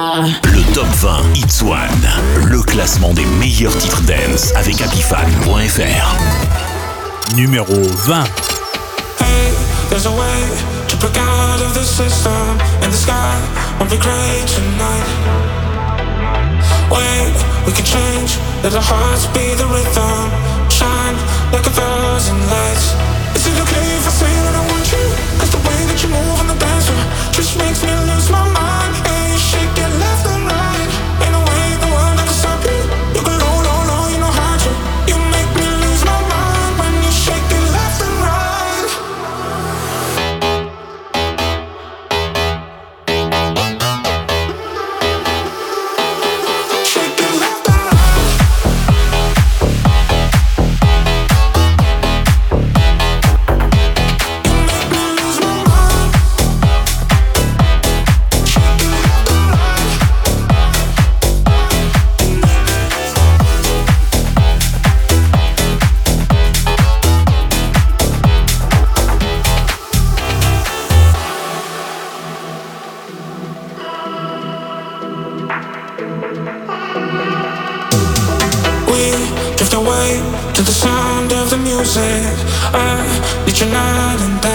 Le top 20 It's One, le classement des meilleurs titres dance avec Apifan.fr. Numéro 20. Hey, there's a way to break out of the system and the sky won't be great tonight. Wait, we can change, let our hearts be the rhythm, shine like a thousand lights. Is it okay if I say that I want you? Cause the way that you move on the dance floor just makes me lose my mind. I need you night and day.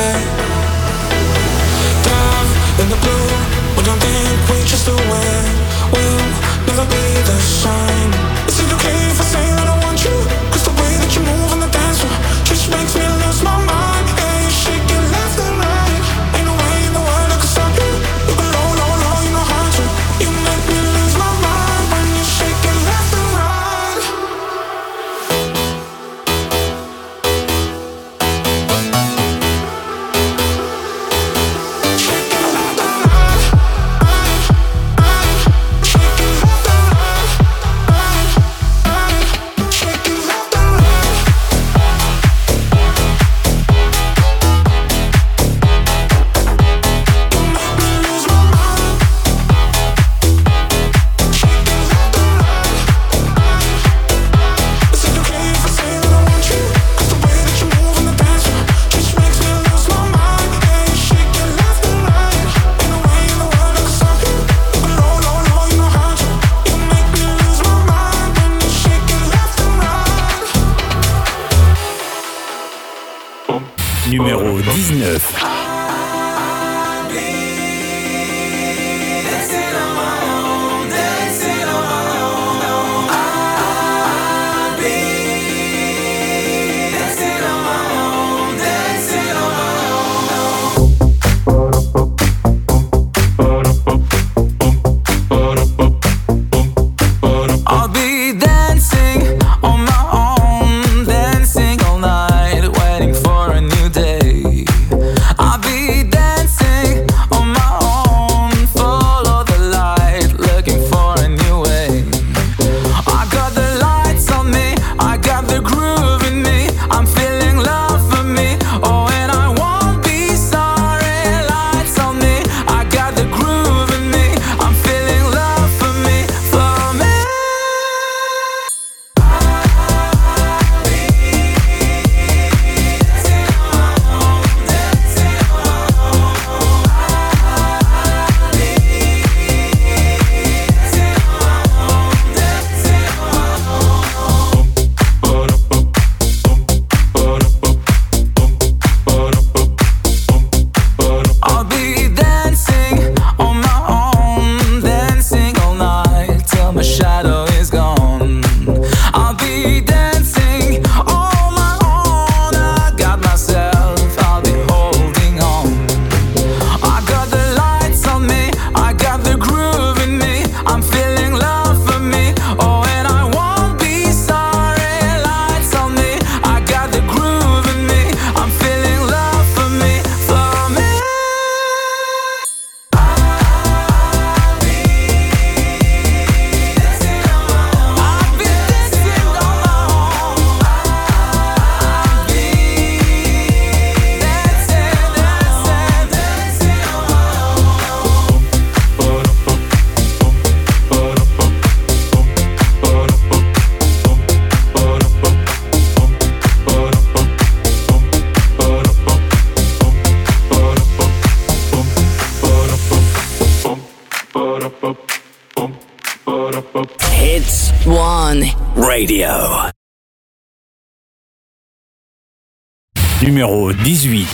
18.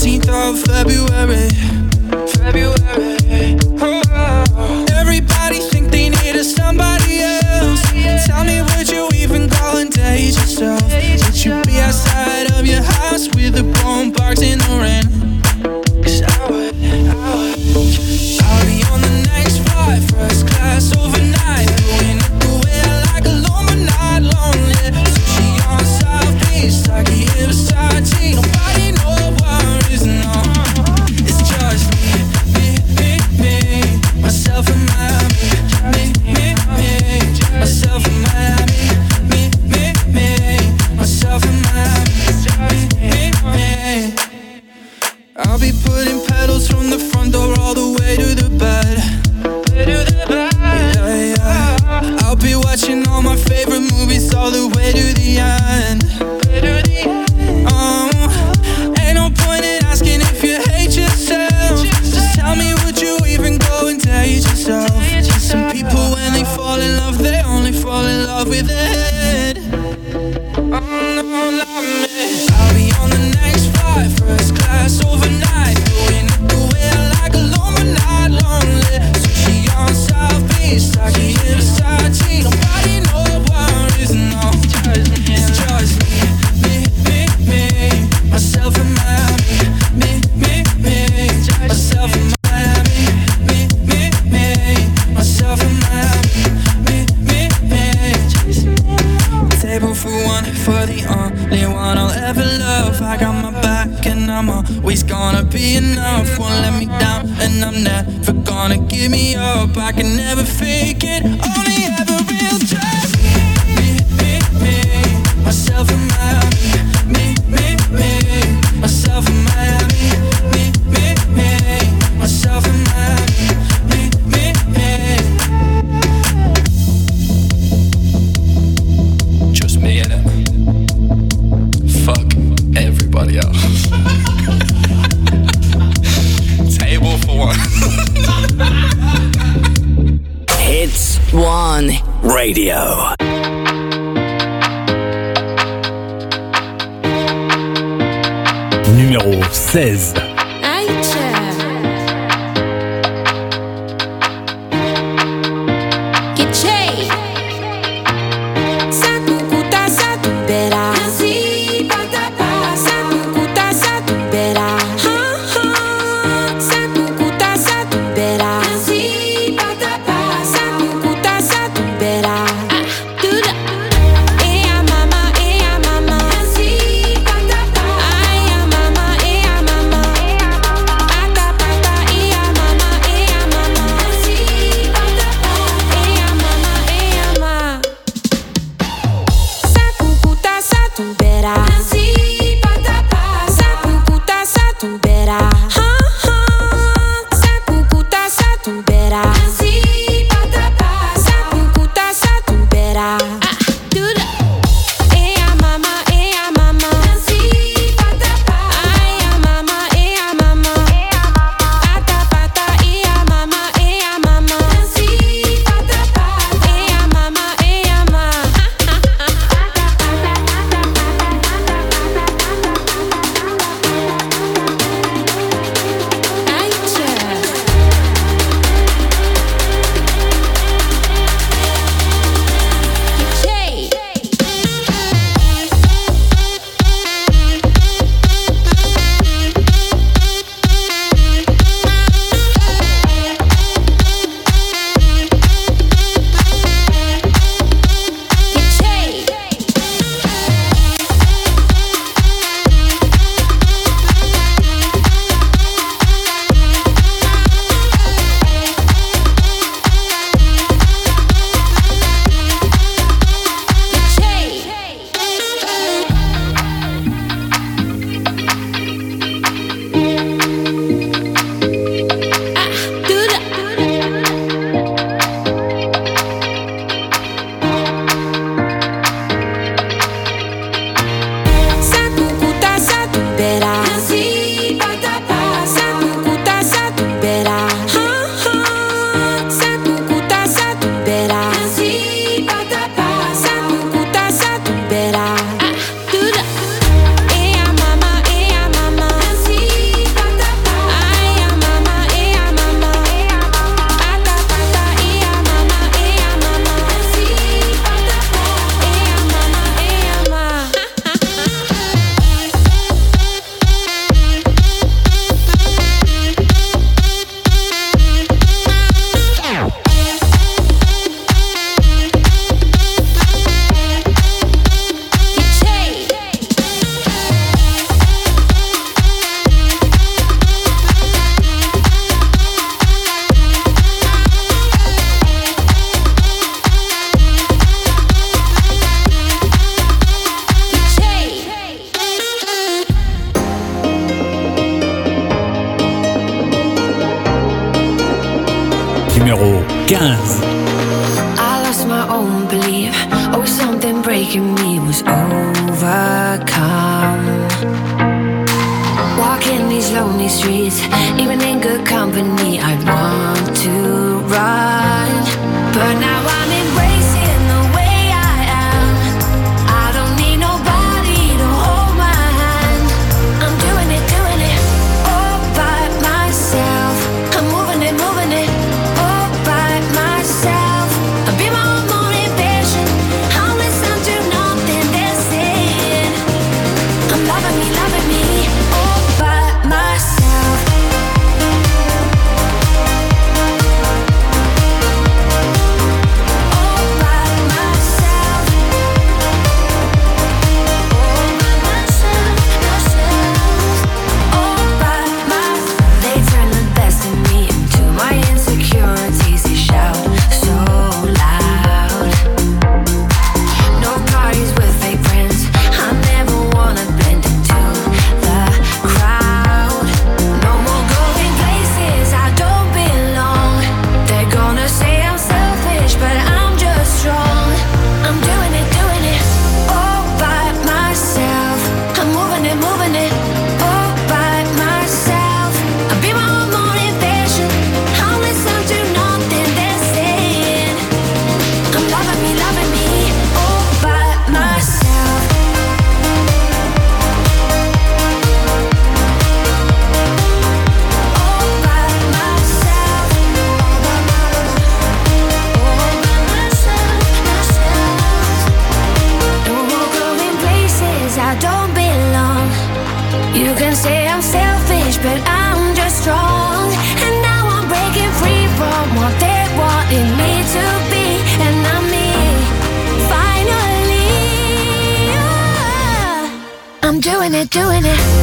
14th of February. Hits 16. Weekend. Doing it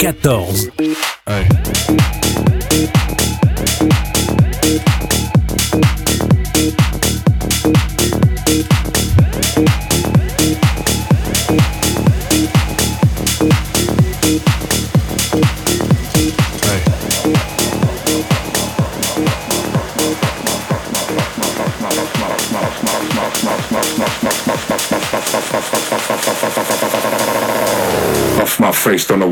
14.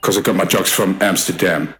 am. Cause I got my drugs from Amsterdam.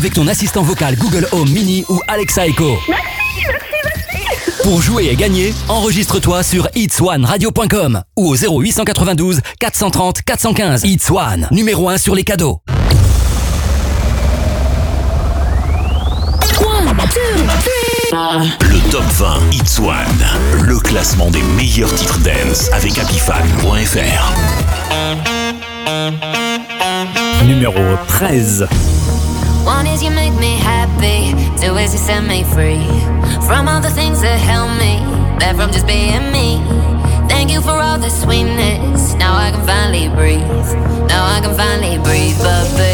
avec ton assistant vocal Google Home Mini ou Alexa Echo. Merci, merci, merci. Pour jouer et gagner, enregistre-toi sur itswanradio.com ou au 0892 430 415. It's numéro 1 sur les cadeaux. Le top 20 It's One, le classement des meilleurs titres dance avec ApiFan.fr Numéro 13. One is you make me happy, two is you set me free from all the things that held me back from just being me. Thank you for all the sweetness. Now I can finally breathe. Now I can finally breathe, but.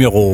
Numéro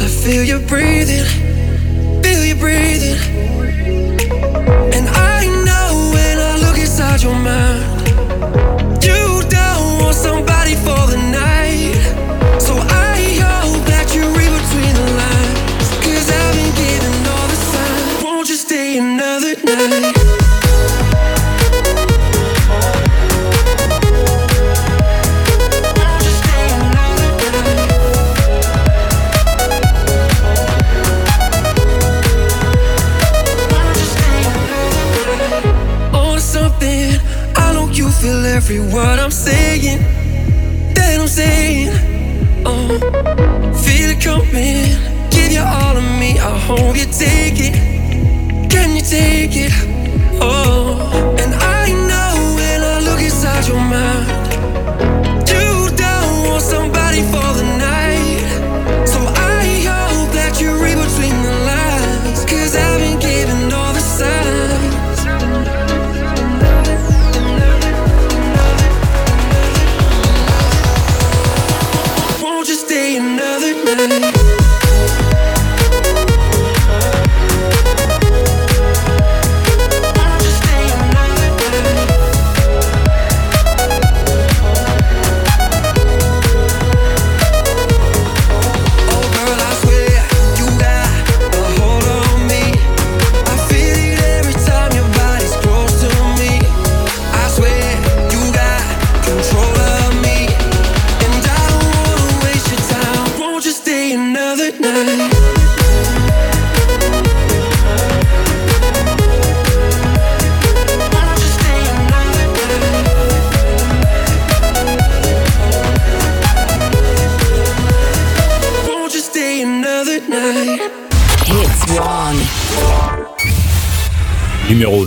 I feel you breathing.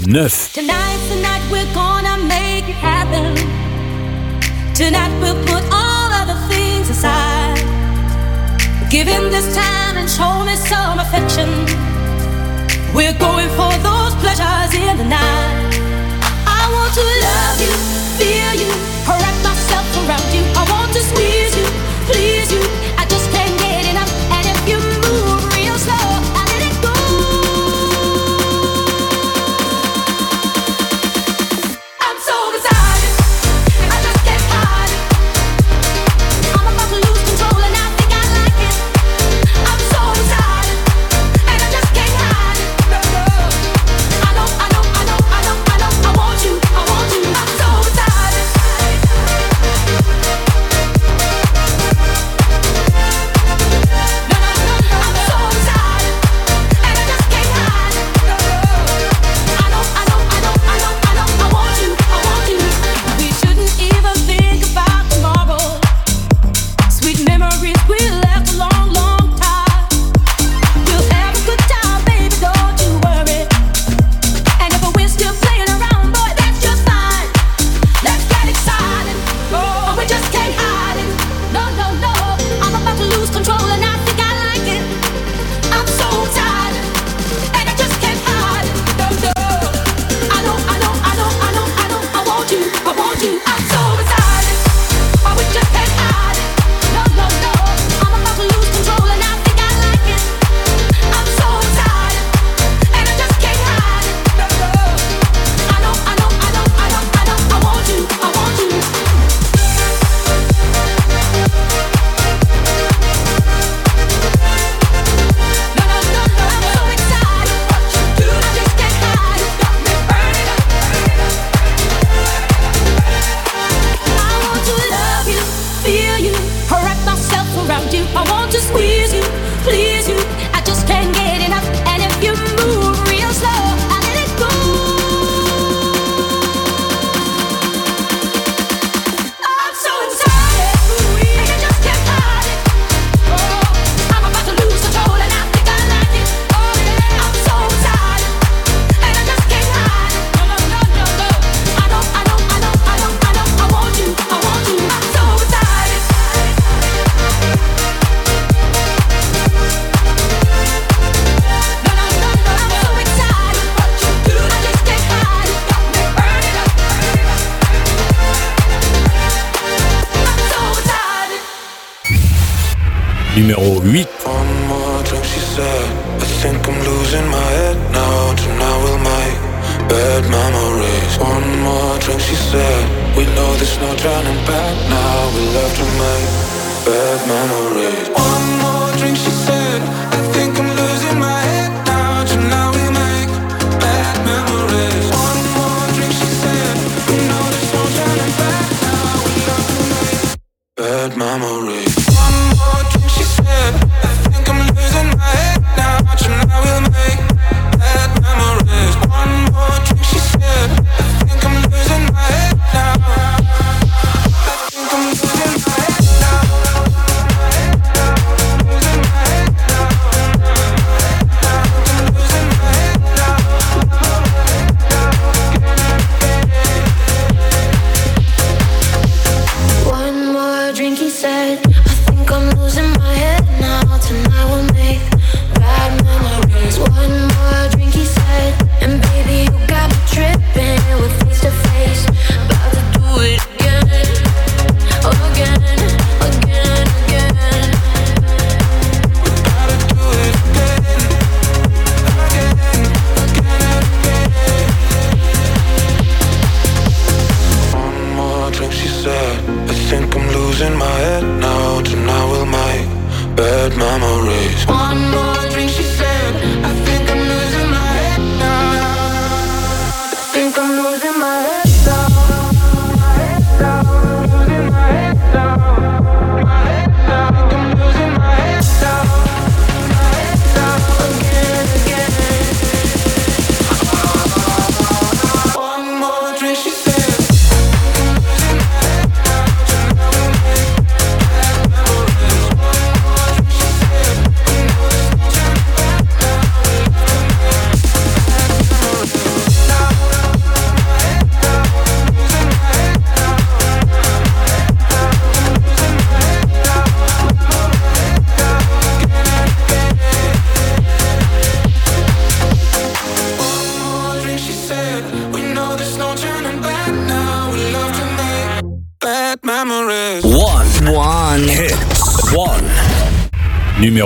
9. Tonight's the night we're gonna make it happen. Tonight we'll put all other things aside. Give him this time and show me some affection. We're going for those pleasures in the night.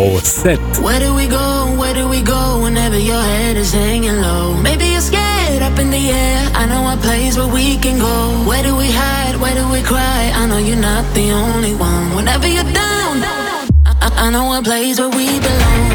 numéro 7. Where do we go, where do we go whenever your head is hanging low? Maybe you're scared up in the air. I know a place where we can go. Where do we hide, where do we cry? I know you're not the only one. Whenever you're down, I, I know a place where we belong.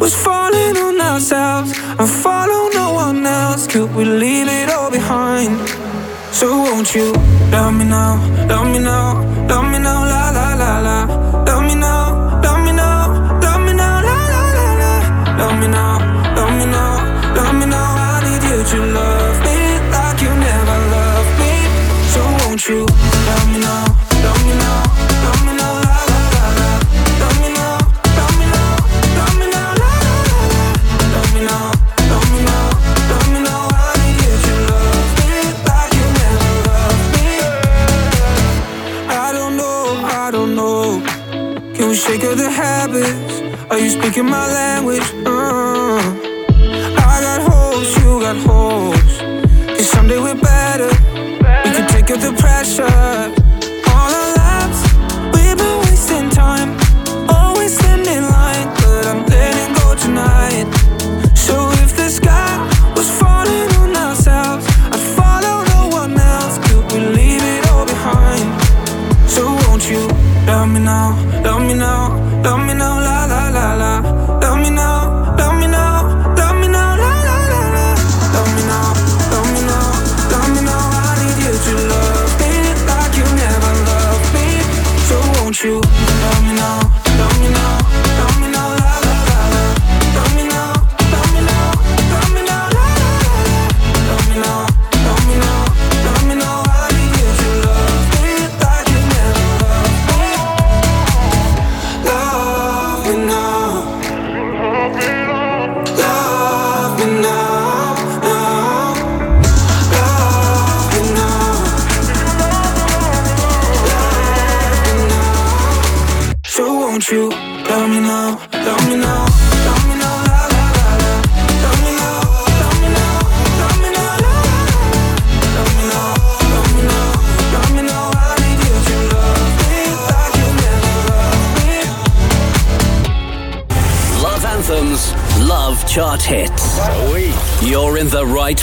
was falling on ourselves and follow no one else. Could we leave it all behind? So won't you love me now? the pressure.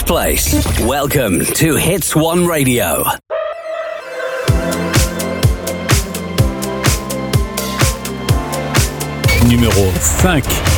Place. Welcome to Hits One Radio. Numéro 5.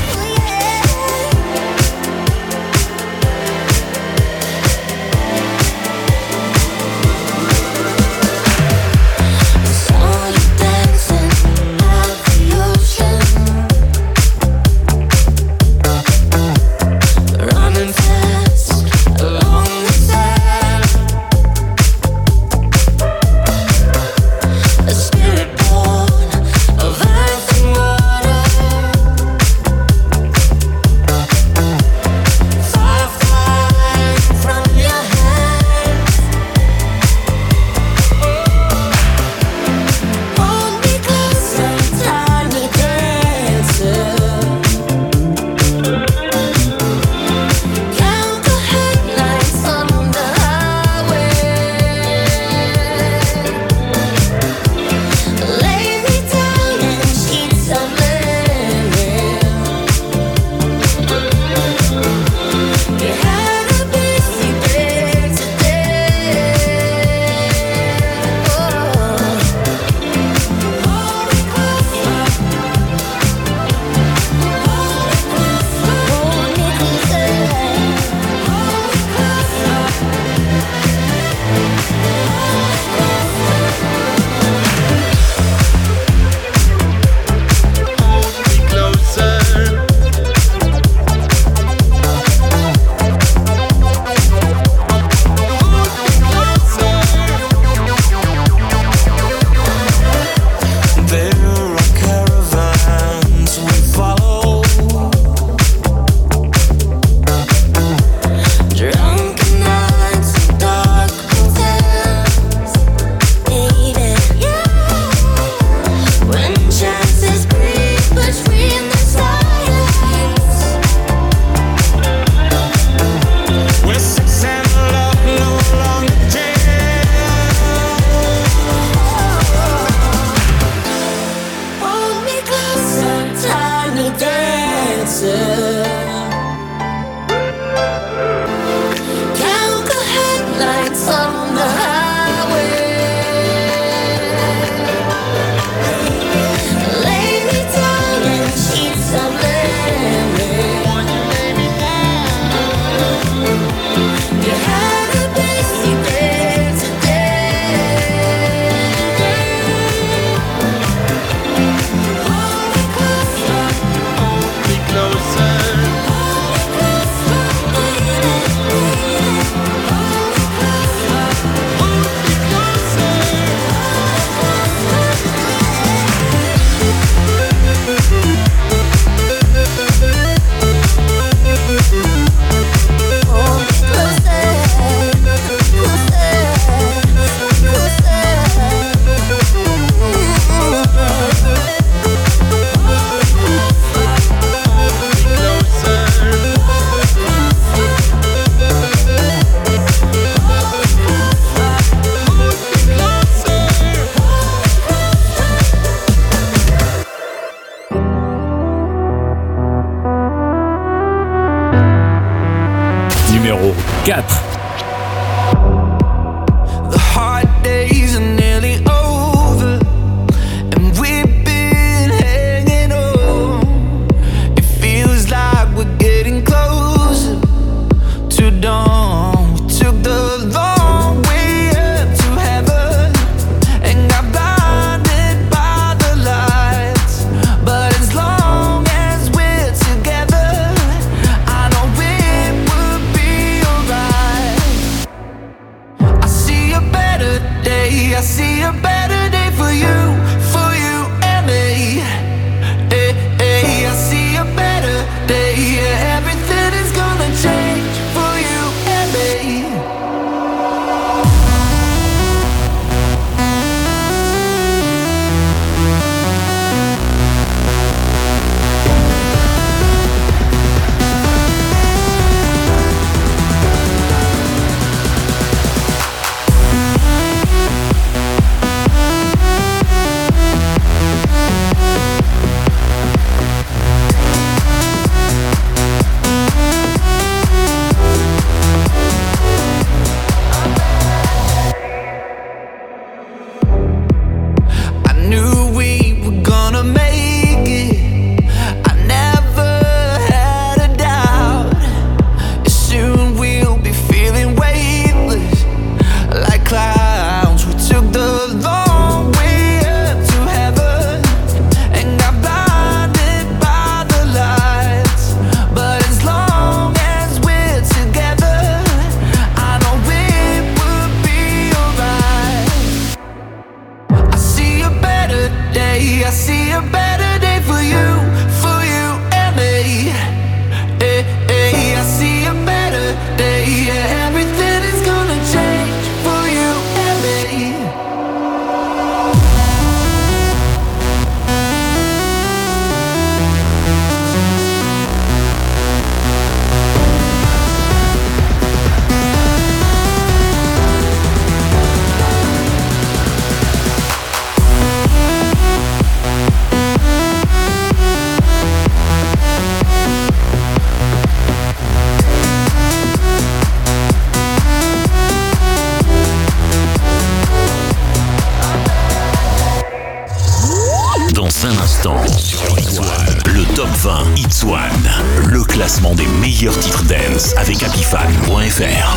Des meilleurs titres dance avec Apifan.fr.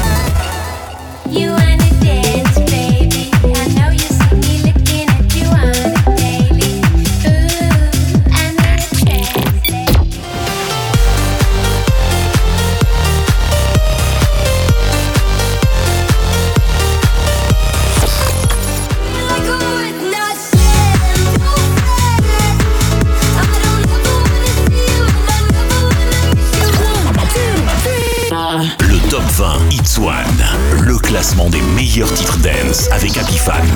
avec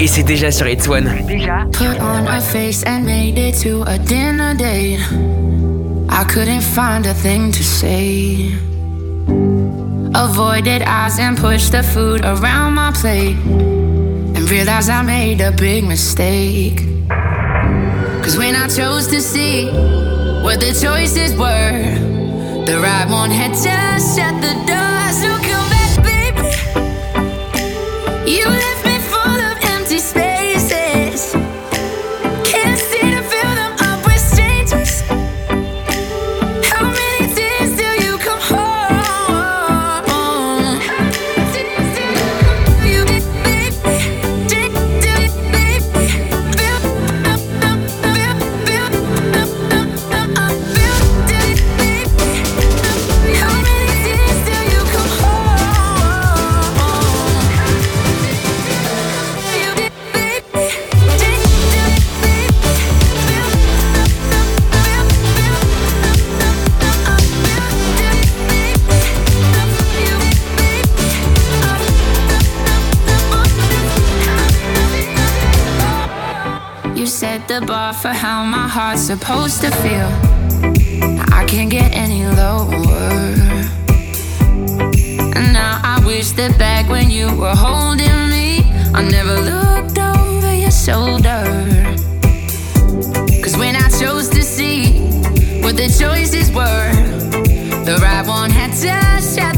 et c'est déjà sur Hits One. Put on a face and made it to a dinner date. I couldn't find a thing to say. Avoided eyes and pushed the food around my plate. And realized I made a big mistake. Cause when I chose to see what the choices were, the right one had just shut the not supposed to feel. I can't get any lower. And now I wish that back when you were holding me, I never looked over your shoulder. Cause when I chose to see what the choices were, the right one had to shut